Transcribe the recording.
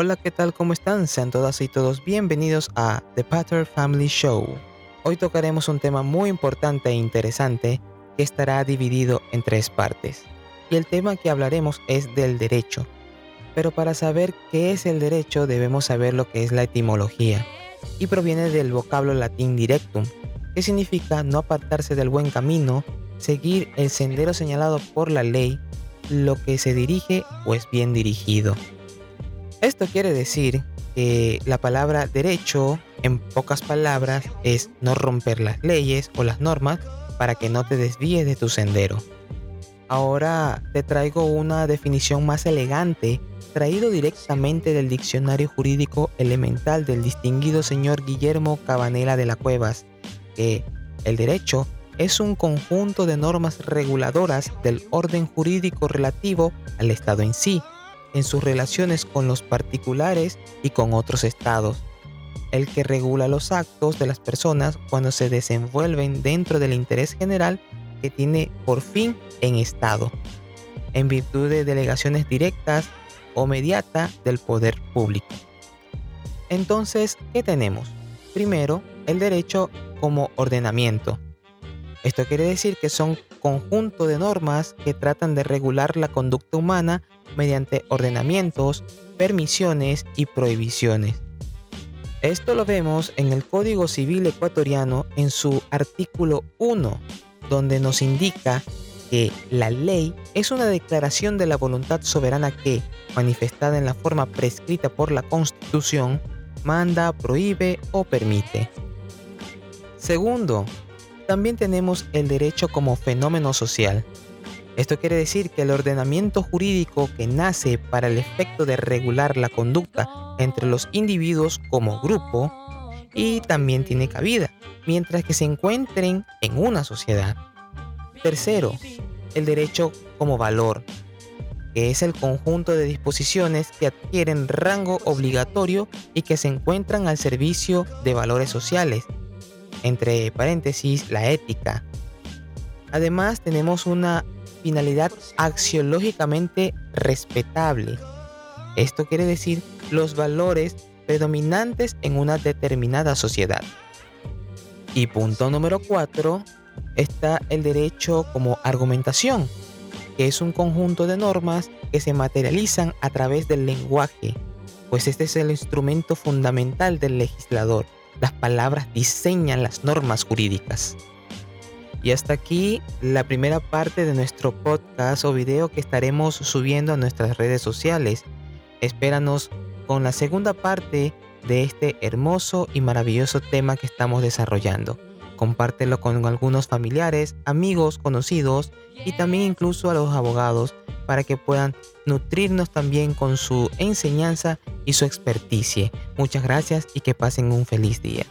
Hola, ¿qué tal? ¿Cómo están? Sean todas y todos bienvenidos a The Patter Family Show. Hoy tocaremos un tema muy importante e interesante que estará dividido en tres partes. Y el tema que hablaremos es del derecho. Pero para saber qué es el derecho debemos saber lo que es la etimología. Y proviene del vocablo latín directum, que significa no apartarse del buen camino, seguir el sendero señalado por la ley, lo que se dirige o es bien dirigido. Esto quiere decir que la palabra derecho, en pocas palabras, es no romper las leyes o las normas para que no te desvíes de tu sendero. Ahora te traigo una definición más elegante, traído directamente del diccionario jurídico elemental del distinguido señor Guillermo Cabanela de la Cuevas, que el derecho es un conjunto de normas reguladoras del orden jurídico relativo al Estado en sí, en sus relaciones con los particulares y con otros estados, el que regula los actos de las personas cuando se desenvuelven dentro del interés general que tiene por fin en Estado, en virtud de delegaciones directas o mediata del poder público. Entonces, ¿qué tenemos? Primero, el derecho como ordenamiento. Esto quiere decir que son conjunto de normas que tratan de regular la conducta humana mediante ordenamientos, permisiones y prohibiciones. Esto lo vemos en el Código Civil ecuatoriano en su artículo 1, donde nos indica que la ley es una declaración de la voluntad soberana que, manifestada en la forma prescrita por la Constitución, manda, prohíbe o permite. Segundo, también tenemos el derecho como fenómeno social. Esto quiere decir que el ordenamiento jurídico que nace para el efecto de regular la conducta entre los individuos como grupo y también tiene cabida, mientras que se encuentren en una sociedad. Tercero, el derecho como valor, que es el conjunto de disposiciones que adquieren rango obligatorio y que se encuentran al servicio de valores sociales, entre paréntesis la ética. Además tenemos una finalidad axiológicamente respetable. Esto quiere decir los valores predominantes en una determinada sociedad. Y punto número 4 está el derecho como argumentación, que es un conjunto de normas que se materializan a través del lenguaje, pues este es el instrumento fundamental del legislador. Las palabras diseñan las normas jurídicas. Y hasta aquí la primera parte de nuestro podcast o video que estaremos subiendo a nuestras redes sociales. Espéranos con la segunda parte de este hermoso y maravilloso tema que estamos desarrollando. Compártelo con algunos familiares, amigos, conocidos y también incluso a los abogados para que puedan nutrirnos también con su enseñanza y su experticia. Muchas gracias y que pasen un feliz día.